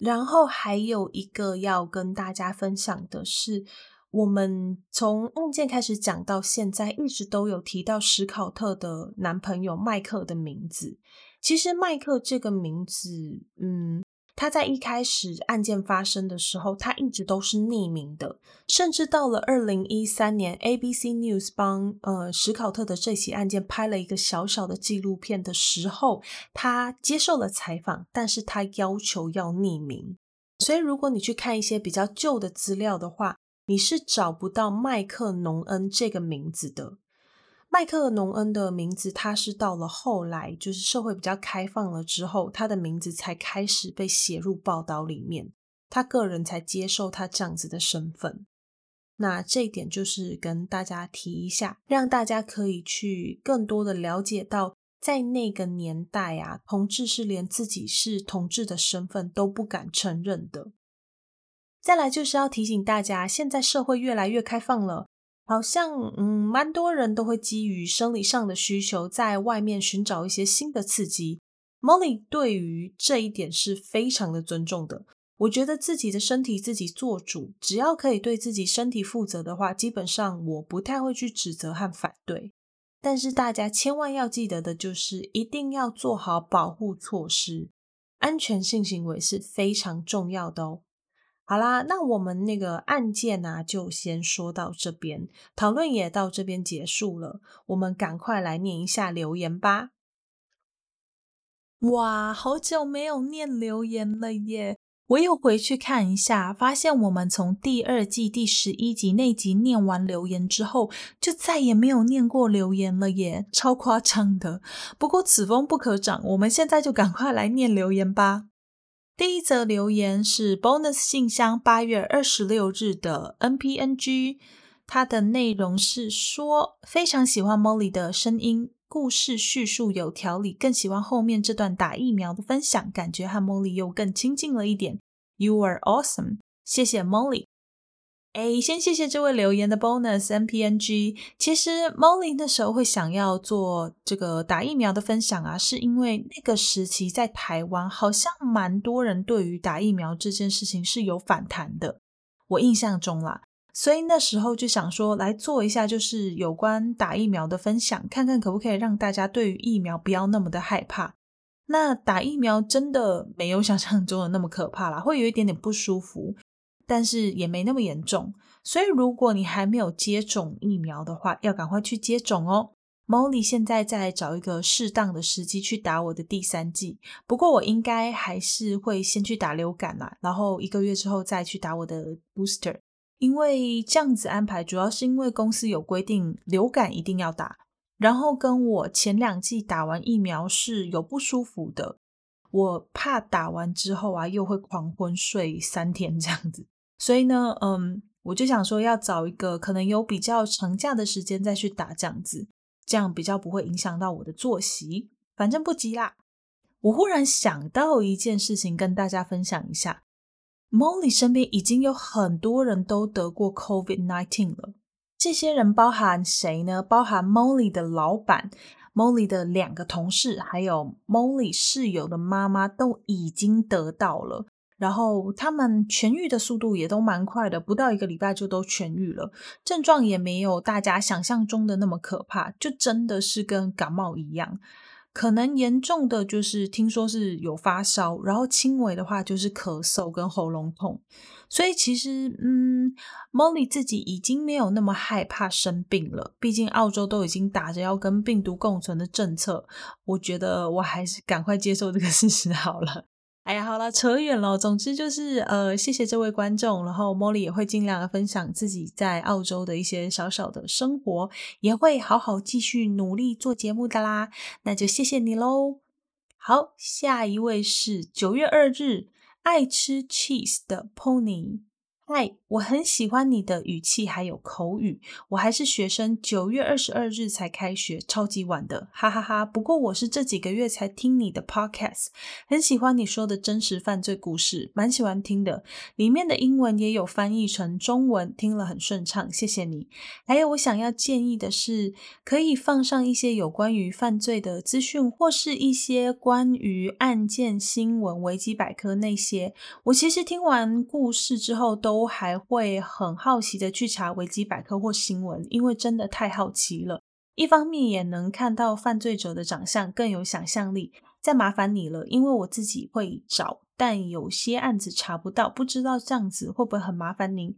然后还有一个要跟大家分享的是，我们从案件开始讲到现在，一直都有提到史考特的男朋友麦克的名字。其实麦克这个名字，嗯。他在一开始案件发生的时候，他一直都是匿名的，甚至到了二零一三年，ABC News 帮呃史考特的这起案件拍了一个小小的纪录片的时候，他接受了采访，但是他要求要匿名。所以如果你去看一些比较旧的资料的话，你是找不到麦克农恩这个名字的。麦克农恩的名字，他是到了后来，就是社会比较开放了之后，他的名字才开始被写入报道里面，他个人才接受他这样子的身份。那这一点就是跟大家提一下，让大家可以去更多的了解到，在那个年代啊，同志是连自己是同志的身份都不敢承认的。再来就是要提醒大家，现在社会越来越开放了。好像嗯，蛮多人都会基于生理上的需求，在外面寻找一些新的刺激。Molly 对于这一点是非常的尊重的。我觉得自己的身体自己做主，只要可以对自己身体负责的话，基本上我不太会去指责和反对。但是大家千万要记得的就是，一定要做好保护措施，安全性行为是非常重要的哦。好啦，那我们那个案件呢、就先说到这边，讨论也到这边结束了。我们赶快来念一下留言吧。哇，好久没有念留言了耶！我又回去看一下，发现我们从第二季第十一集那集念完留言之后，就再也没有念过留言了耶，超夸张的。不过此风不可长，我们现在就赶快来念留言吧。第一则留言是 Bonus 信箱八月二十六日的 NPNG，它的内容是说非常喜欢 Molly 的声音，故事叙述有条理，更喜欢后面这段打疫苗的分享，感觉和 Molly 又更亲近了一点。You are awesome，谢谢 Molly。哎，先谢谢这位留言的 bonus NPNG。其实 Molly 那时候会想要做这个打疫苗的分享啊，是因为那个时期在台湾好像蛮多人对于打疫苗这件事情是有反弹的，我印象中啦。所以那时候就想说来做一下，就是有关打疫苗的分享，看看可不可以让大家对于疫苗不要那么的害怕。那打疫苗真的没有想象中的那么可怕啦，会有一点点不舒服。但是也没那么严重，所以如果你还没有接种疫苗的话，要赶快去接种哦。Molly 现在在找一个适当的时机去打我的第三剂，不过我应该还是会先去打流感啦，然后一个月之后再去打我的 booster。因为这样子安排，主要是因为公司有规定流感一定要打，然后跟我前两剂打完疫苗是有不舒服的。我怕打完之后啊，又会狂昏睡三天这样子。所以呢，嗯，我就想说要找一个可能有比较长假的时间再去打这样子，这样比较不会影响到我的作息。反正不急啦。我忽然想到一件事情，跟大家分享一下。Molly 身边已经有很多人都得过 COVID-19 了。这些人包含谁呢？包含 Molly 的老板、Molly 的两个同事，还有 Molly 室友的妈妈都已经得到了。然后他们痊愈的速度也都蛮快的，不到一个礼拜就都痊愈了，症状也没有大家想象中的那么可怕，就真的是跟感冒一样。可能严重的就是听说是有发烧，然后轻微的话就是咳嗽跟喉咙痛。所以其实，嗯，Molly 自己已经没有那么害怕生病了。毕竟澳洲都已经打着要跟病毒共存的政策，我觉得我还是赶快接受这个事实好了。哎呀，好了，扯远了。总之就是，呃，谢谢这位观众。然后 Molly 也会尽量分享自己在澳洲的一些小小的生活，也会好好继续努力做节目的啦。那就谢谢你喽。好，下一位是九月二日爱吃 cheese 的 Pony。嗨，我很喜欢你的语气还有口语。我还是学生，九月二十二日才开学，超级晚的，哈哈哈。不过我是这几个月才听你的 podcast，很喜欢你说的真实犯罪故事，蛮喜欢听的。里面的英文也有翻译成中文，听了很顺畅，谢谢你。还有我想要建议的是，可以放上一些有关于犯罪的资讯，或是一些关于案件新闻、维基百科那些。我其实听完故事之后都。都还会很好奇的去查维基百科或新闻，因为真的太好奇了。一方面也能看到犯罪者的长相，更有想象力。再麻烦你了，因为我自己会找，但有些案子查不到，不知道这样子会不会很麻烦您？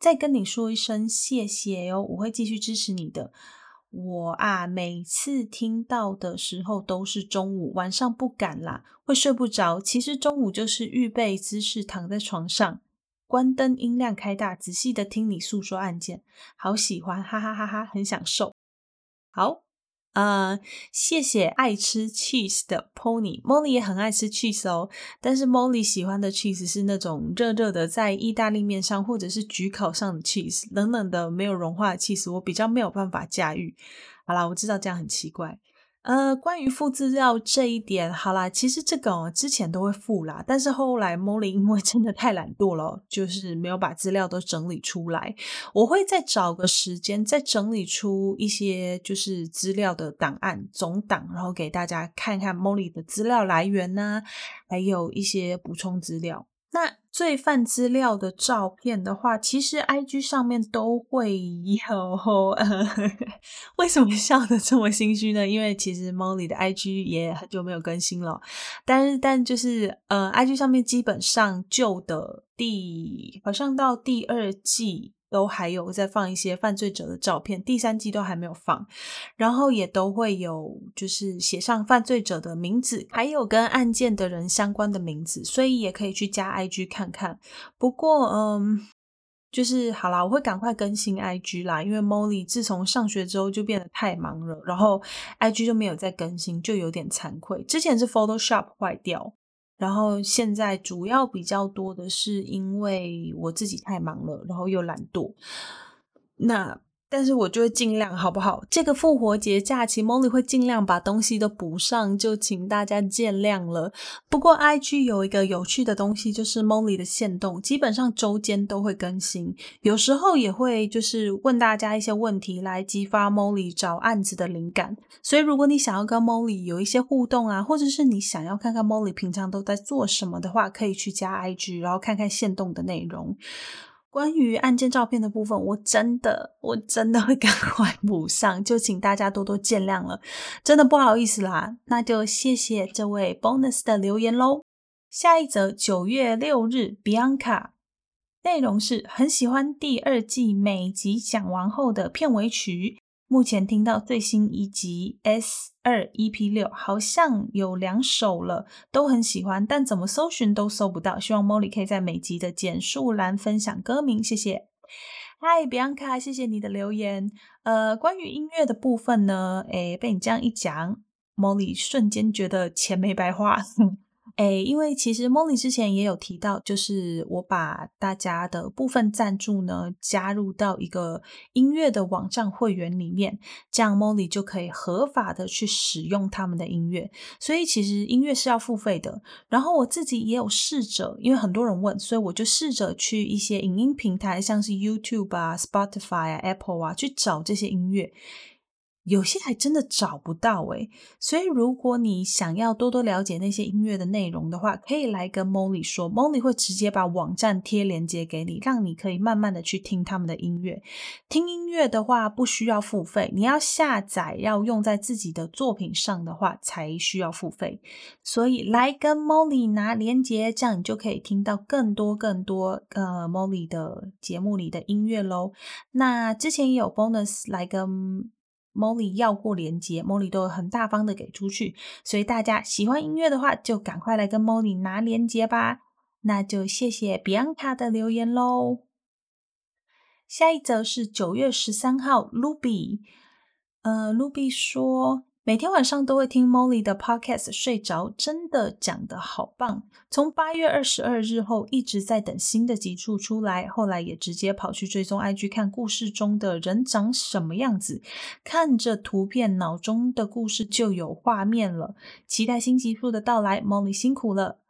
再跟你说一声谢谢哟，我会继续支持你的。我啊，每次听到的时候都是中午，晚上不敢啦，会睡不着。其实中午就是预备姿势，躺在床上。关灯，音量开大，仔细的听你诉说案件，好喜欢，哈哈哈哈，很享受。好，呃，谢谢爱吃 cheese 的 Pony，Molly 也很爱吃 cheese 哦，但是 Molly 喜欢的 cheese 是那种热热的，在意大利面上或者是焗烤上的 cheese，冷冷的没有融化的 cheese，我比较没有办法驾驭。好啦，我知道这样很奇怪。呃，关于附资料这一点，好啦，其实这个哦，之前都会附啦，但是后来 Molly 因为真的太懒惰了，就是没有把资料都整理出来。我会再找个时间，再整理出一些就是资料的档案总档，然后给大家看看 Molly 的资料来源呐，还有一些补充资料。那罪犯资料的照片的话，其实 IG 上面都会有。(laughs) 为什么笑得这么心虚呢？因为其实 Molly 的 IG 也很久没有更新了，但是但就是呃，IG 上面基本上旧的第好像到第二季。都还有在放一些犯罪者的照片，第三季都还没有放，然后也都会有就是写上犯罪者的名字，还有跟案件的人相关的名字，所以也可以去加 IG 看看。不过，嗯，就是好啦，我会赶快更新 IG 啦，因为 Molly 自从上学之后就变得太忙了，然后 IG 就没有再更新，就有点惭愧。之前是 Photoshop 坏掉。然后现在主要比较多的是因为我自己太忙了，然后又懒惰。那。但是我就会尽量，好不好？这个复活节假期，Molly 会尽量把东西都补上，就请大家见谅了。不过，IG 有一个有趣的东西，就是 Molly 的限动，基本上周间都会更新，有时候也会就是问大家一些问题，来激发 Molly 找案子的灵感。所以，如果你想要跟 Molly 有一些互动啊，或者是你想要看看 Molly 平常都在做什么的话，可以去加 IG，然后看看限动的内容。关于案件照片的部分，我真的我真的会赶快 (laughs) 补上，就请大家多多见谅了，真的不好意思啦。那就谢谢这位 bonus 的留言喽。下一则九月六日，Bianca，内容是很喜欢第二季每集讲完后的片尾曲。目前听到最新一集 S 二 EP 六，好像有两首了，都很喜欢，但怎么搜寻都搜不到。希望 Molly 可以在每集的简述栏分享歌名，谢谢。嗨，Bianca，谢谢你的留言。呃，关于音乐的部分呢，诶，被你这样一讲，Molly 瞬间觉得钱没白花。诶，因为其实 Molly 之前也有提到，就是我把大家的部分赞助呢加入到一个音乐的网站会员里面，这样 Molly 就可以合法的去使用他们的音乐。所以其实音乐是要付费的。然后我自己也有试着，因为很多人问，所以我就试着去一些影音平台，像是 YouTube 啊、Spotify 啊、Apple 啊，去找这些音乐。有些还真的找不到诶，所以如果你想要多多了解那些音乐的内容的话，可以来跟 Molly 说，Molly 会直接把网站贴链接给你，让你可以慢慢的去听他们的音乐。听音乐的话不需要付费，你要下载要用在自己的作品上的话才需要付费。所以来跟 Molly 拿链接，这样你就可以听到更多更多呃 Molly 的节目里的音乐喽。那之前也有 bonus 来跟。Molly 要过连接，Molly 都很大方的给出去，所以大家喜欢音乐的话，就赶快来跟 Molly 拿连接吧。那就谢谢 Bianca 的留言喽。下一则是九月十三号，Ruby，呃，Ruby 说。每天晚上都会听 Molly 的 Podcast 睡着，真的讲得好棒。从八月二十二日后一直在等新的集数出来，后来也直接跑去追踪 IG 看故事中的人长什么样子，看着图片，脑中的故事就有画面了。期待新集数的到来，Molly 辛苦了。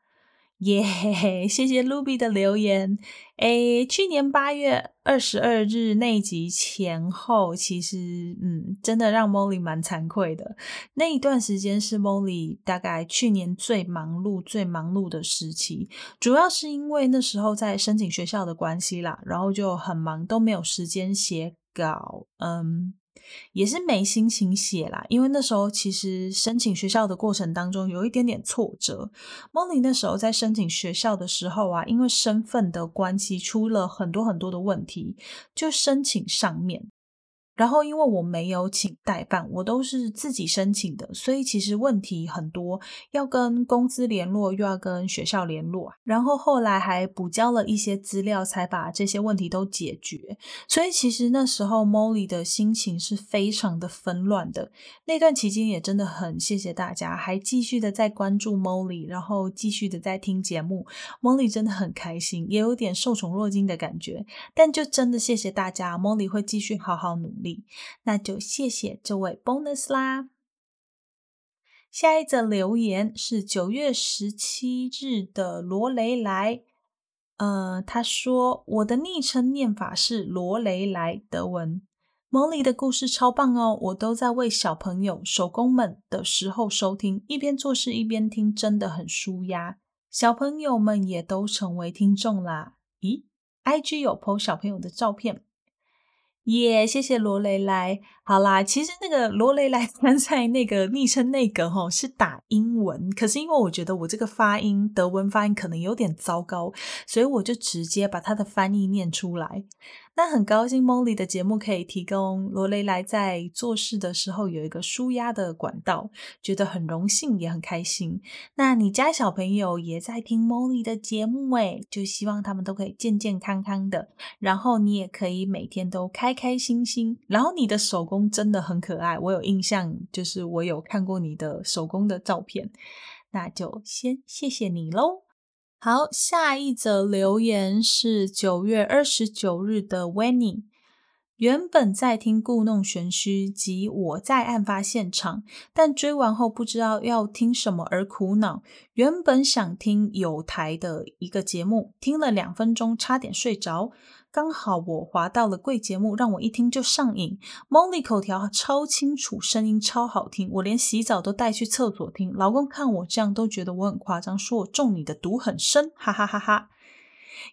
耶，yeah，(laughs) 谢谢 Ruby 的留言。诶，去年八月二十二日那集前后，其实嗯，真的让 Molly 蛮惭愧的。那一段时间是 Molly 大概去年最忙碌、最忙碌的时期，主要是因为那时候在申请学校的关系啦，然后就很忙，都没有时间写稿。嗯。也是没心情写啦，因为那时候其实申请学校的过程当中有一点点挫折。梦玲那时候在申请学校的时候啊，因为身份的关系出了很多很多的问题，就申请上面。然后，因为我没有请代办，我都是自己申请的，所以其实问题很多，要跟公司联络，又要跟学校联络。然后后来还补交了一些资料，才把这些问题都解决。所以其实那时候 Molly 的心情是非常的纷乱的。那段期间也真的很谢谢大家，还继续的在关注 Molly，然后继续的在听节目。Molly 真的很开心，也有点受宠若惊的感觉。但就真的谢谢大家，Molly 会继续好好努力。那就谢谢这位 bonus 啦。下一则留言是九月十七日的罗雷莱，呃，他说我的昵称念法是罗雷莱德文。Molly 的故事超棒哦，我都在为小朋友、手工们的时候收听，一边做事一边听，真的很舒压。小朋友们也都成为听众啦。咦，IG 有 po 小朋友的照片。耶谢谢罗雷莱。好啦，其实那个罗雷莱参赛那个昵称那个齁是打英文，可是因为我觉得我这个发音德文发音可能有点糟糕，所以我就直接把它的翻译念出来。那很高兴，Molly 的节目可以提供罗雷莱在做事的时候有一个舒压的管道，觉得很荣幸，也很开心。那你家小朋友也在听 Molly 的节目诶，就希望他们都可以健健康康的，然后你也可以每天都开开心心。然后你的手工真的很可爱，我有印象，就是我有看过你的手工的照片，那就先谢谢你喽。好，下一则留言是九月二十九日的 Winnie。原本在听故弄玄虚及我在案发现场，但追完后不知道要听什么而苦恼。原本想听有台的一个节目，听了两分钟差点睡着。刚好我滑到了贵节目，让我一听就上瘾。Molly 口条超清楚，声音超好听，我连洗澡都带去厕所听。老公看我这样都觉得我很夸张，说我中你的毒很深，哈哈哈哈。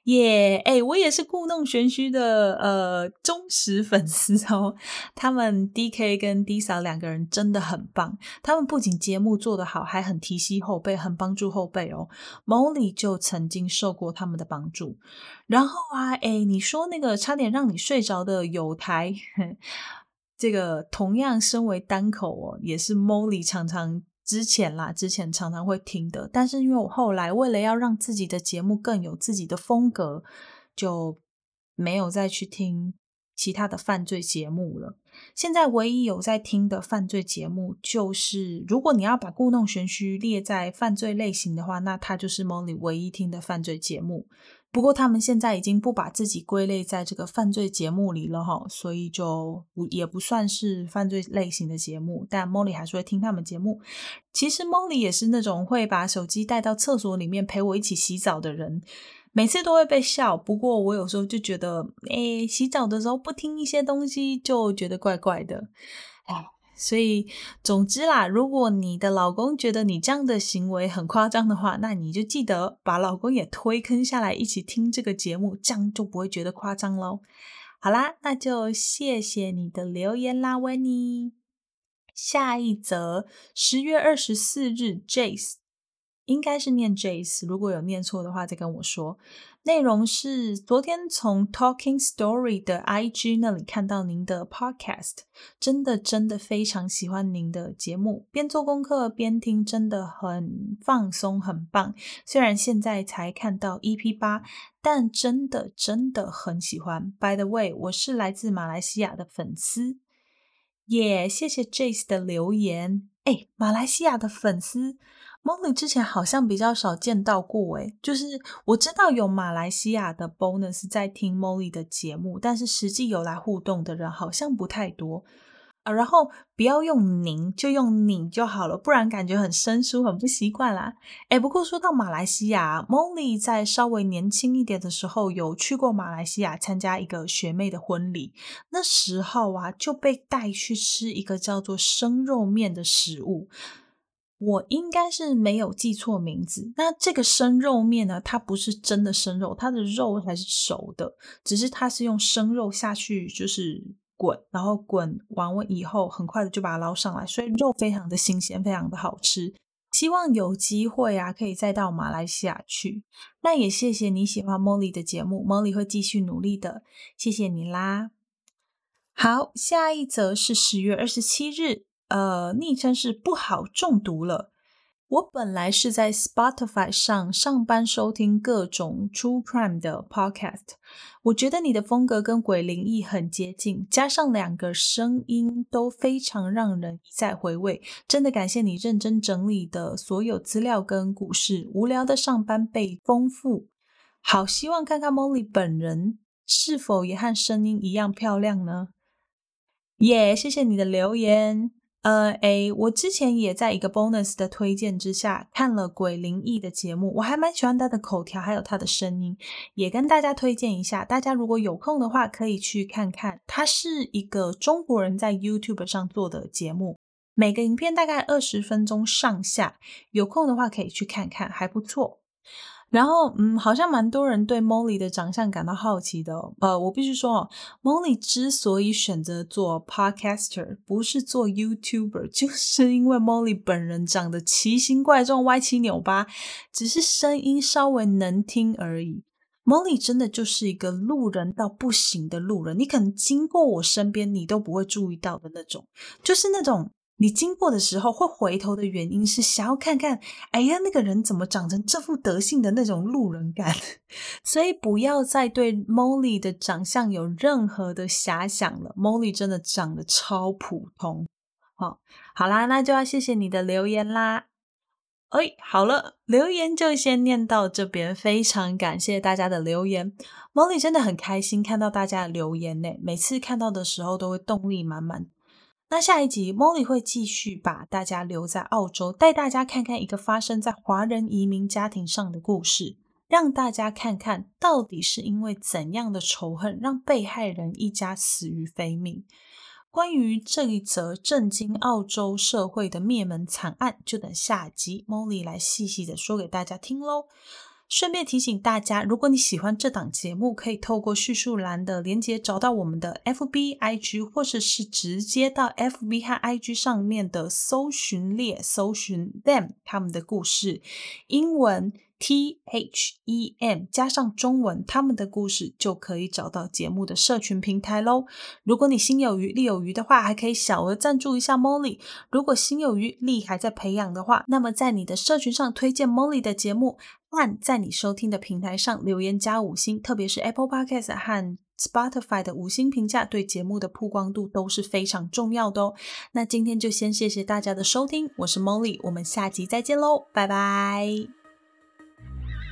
耶，哎，我也是故弄玄虚的呃忠实粉丝哦。他们 DK 跟 Disa 两个人真的很棒，他们不仅节目做得好，还很提携后辈，很帮助后辈哦。Molly 就曾经受过他们的帮助。然后啊，哎，你说那个差点让你睡着的友台，(laughs) 这个同样身为单口哦，也是 Molly 常常。之前啦，之前常常会听的，但是因为我后来为了要让自己的节目更有自己的风格，就没有再去听其他的犯罪节目了。现在唯一有在听的犯罪节目，就是如果你要把故弄玄虚列在犯罪类型的话，那它就是 Molly 唯一听的犯罪节目。不过他们现在已经不把自己归类在这个犯罪节目里了哈，所以就不也不算是犯罪类型的节目。但 Molly 还是会听他们节目。其实 Molly 也是那种会把手机带到厕所里面陪我一起洗澡的人，每次都会被笑。不过我有时候就觉得，诶，洗澡的时候不听一些东西就觉得怪怪的，哎。所以，总之啦，如果你的老公觉得你这样的行为很夸张的话，那你就记得把老公也推坑下来，一起听这个节目，这样就不会觉得夸张喽。好啦，那就谢谢你的留言啦温妮。下一则，十月二十四日，Jace。应该是念 Jace，如果有念错的话再跟我说。内容是昨天从 Talking Story 的 IG 那里看到您的 Podcast，真的真的非常喜欢您的节目，边做功课边听，真的很放松，很棒。虽然现在才看到 EP 八，但真的真的很喜欢。By the way，我是来自马来西亚的粉丝，也、yeah, 谢谢 Jace 的留言。哎，马来西亚的粉丝。Molly 之前好像比较少见到过，诶，就是我知道有马来西亚的 Bonus 在听 Molly 的节目，但是实际有来互动的人好像不太多啊。然后不要用您，就用你就好了，不然感觉很生疏，很不习惯啦。诶，不过说到马来西亚，Molly 在稍微年轻一点的时候有去过马来西亚参加一个学妹的婚礼，那时候啊就被带去吃一个叫做生肉面的食物。我应该是没有记错名字。那这个生肉面呢，它不是真的生肉，它的肉还是熟的，只是它是用生肉下去就是滚，然后滚完以后很快的就把它捞上来，所以肉非常的新鲜，非常的好吃。希望有机会啊，可以再到马来西亚去。那也谢谢你喜欢 Molly 的节目，Molly 会继续努力的，谢谢你啦。好，下一则是十月二十七日。呃，昵称是不好中毒了。我本来是在 Spotify 上上班收听各种 True Crime 的 Podcast，我觉得你的风格跟鬼灵异很接近，加上两个声音都非常让人一再回味。真的感谢你认真整理的所有资料跟故事，无聊的上班被丰富。好，希望看看 Molly 本人是否也和声音一样漂亮呢？耶，谢谢你的留言。呃，诶，我之前也在一个 bonus 的推荐之下看了鬼灵异的节目，我还蛮喜欢他的口条，还有他的声音，也跟大家推荐一下。大家如果有空的话，可以去看看。他是一个中国人在 YouTube 上做的节目，每个影片大概二十分钟上下，有空的话可以去看看，还不错。然后，嗯，好像蛮多人对 Molly 的长相感到好奇的。呃，我必须说哦，Molly 之所以选择做 Podcaster，不是做 YouTuber，就是因为 Molly 本人长得奇形怪状、歪七扭八，只是声音稍微能听而已。Molly 真的就是一个路人到不行的路人，你可能经过我身边，你都不会注意到的那种，就是那种。你经过的时候会回头的原因是想要看看，哎呀，那个人怎么长成这副德性的那种路人感，(laughs) 所以不要再对 Molly 的长相有任何的遐想了。Molly 真的长得超普通。好，好啦，那就要谢谢你的留言啦。哎，好了，留言就先念到这边，非常感谢大家的留言。Molly 真的很开心看到大家的留言呢，每次看到的时候都会动力满满。那下一集，Molly 会继续把大家留在澳洲，带大家看看一个发生在华人移民家庭上的故事，让大家看看到底是因为怎样的仇恨，让被害人一家死于非命。关于这一则震惊澳洲社会的灭门惨案，就等下集 Molly 来细细的说给大家听喽。顺便提醒大家，如果你喜欢这档节目，可以透过叙述栏的连结找到我们的 FB、IG，或者是直接到 FB 和 IG 上面的搜寻列搜寻 them 他们的故事，英文。T H E M 加上中文，他们的故事就可以找到节目的社群平台喽。如果你心有余力有余的话，还可以小额赞助一下 Molly。如果心有余力还在培养的话，那么在你的社群上推荐 Molly 的节目，按在你收听的平台上留言加五星，特别是 Apple Podcast 和 Spotify 的五星评价对节目的曝光度都是非常重要的哦。那今天就先谢谢大家的收听，我是 Molly，我们下集再见喽，拜拜。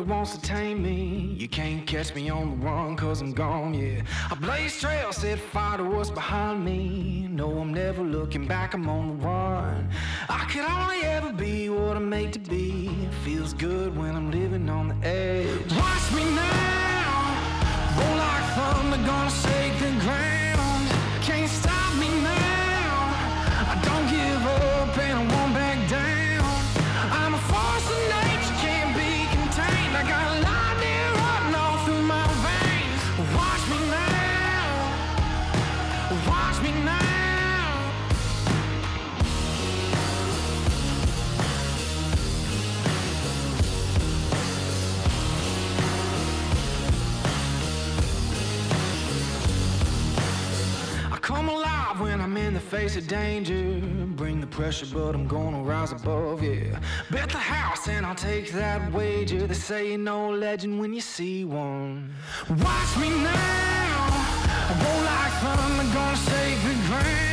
Wants to tame me. You can't catch me on the run, cause I'm gone, yeah. I blaze trails, set fire to what's behind me. No, I'm never looking back, I'm on the run. I could only ever be what I'm made to be. It feels good when I'm living on the edge. Watch me now, roll like thunder, gonna shake face of danger. Bring the pressure, but I'm gonna rise above, yeah. Bet the house and I'll take that wager. They say you know legend when you see one. Watch me now. I roll like thunder, gonna shake the ground.